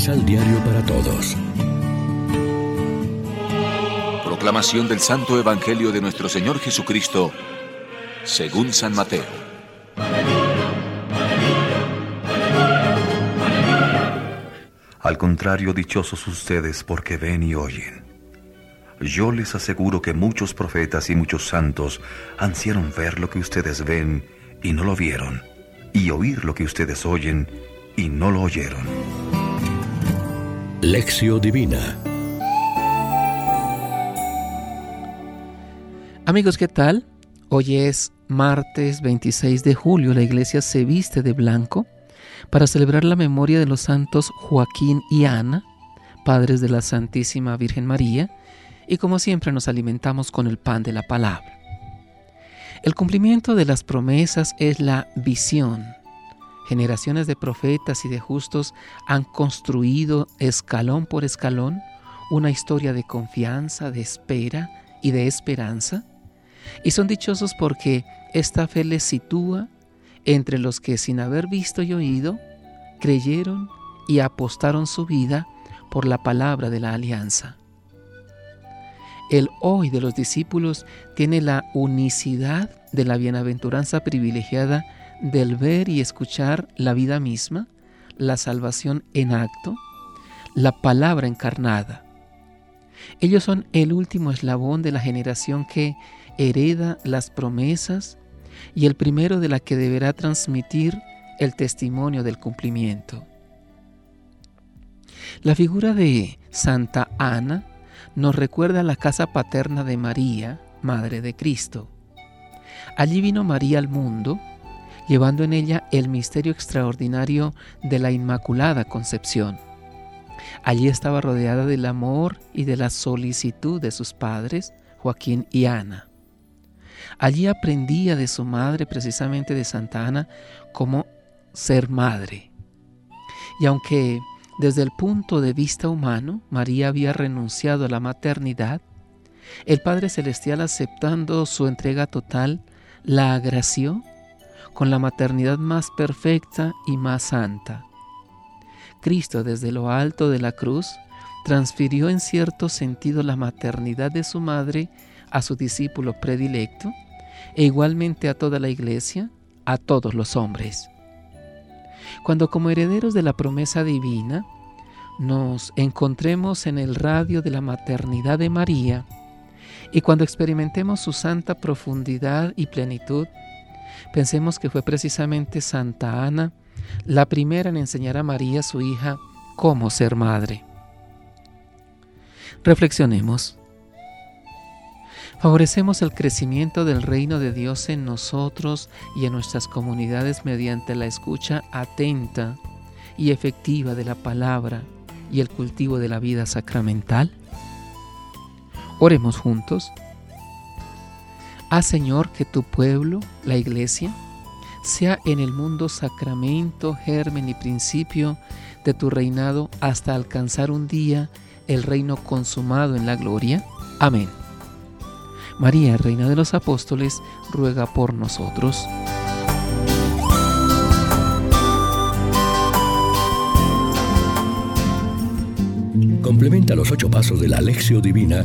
Misal Diario para Todos. Proclamación del Santo Evangelio de nuestro Señor Jesucristo, según San Mateo. Al contrario, dichosos ustedes porque ven y oyen. Yo les aseguro que muchos profetas y muchos santos ansieron ver lo que ustedes ven y no lo vieron, y oír lo que ustedes oyen y no lo oyeron. Lección Divina Amigos, ¿qué tal? Hoy es martes 26 de julio. La iglesia se viste de blanco para celebrar la memoria de los santos Joaquín y Ana, padres de la Santísima Virgen María, y como siempre nos alimentamos con el pan de la palabra. El cumplimiento de las promesas es la visión. Generaciones de profetas y de justos han construido escalón por escalón una historia de confianza, de espera y de esperanza, y son dichosos porque esta fe les sitúa entre los que sin haber visto y oído, creyeron y apostaron su vida por la palabra de la alianza. El hoy de los discípulos tiene la unicidad de la bienaventuranza privilegiada del ver y escuchar la vida misma, la salvación en acto, la palabra encarnada. Ellos son el último eslabón de la generación que hereda las promesas y el primero de la que deberá transmitir el testimonio del cumplimiento. La figura de Santa Ana nos recuerda la casa paterna de María, Madre de Cristo. Allí vino María al mundo, llevando en ella el misterio extraordinario de la Inmaculada Concepción. Allí estaba rodeada del amor y de la solicitud de sus padres, Joaquín y Ana. Allí aprendía de su madre, precisamente de Santa Ana, cómo ser madre. Y aunque desde el punto de vista humano María había renunciado a la maternidad, el Padre Celestial aceptando su entrega total, la agració con la maternidad más perfecta y más santa. Cristo desde lo alto de la cruz transfirió en cierto sentido la maternidad de su madre a su discípulo predilecto e igualmente a toda la iglesia, a todos los hombres. Cuando como herederos de la promesa divina nos encontremos en el radio de la maternidad de María y cuando experimentemos su santa profundidad y plenitud, pensemos que fue precisamente Santa Ana la primera en enseñar a María, su hija, cómo ser madre. Reflexionemos. Favorecemos el crecimiento del reino de Dios en nosotros y en nuestras comunidades mediante la escucha atenta y efectiva de la palabra y el cultivo de la vida sacramental. Oremos juntos. Haz Señor que tu pueblo, la iglesia, sea en el mundo sacramento, germen y principio de tu reinado hasta alcanzar un día el reino consumado en la gloria. Amén. María, Reina de los Apóstoles, ruega por nosotros. Complementa los ocho pasos de la Alexio Divina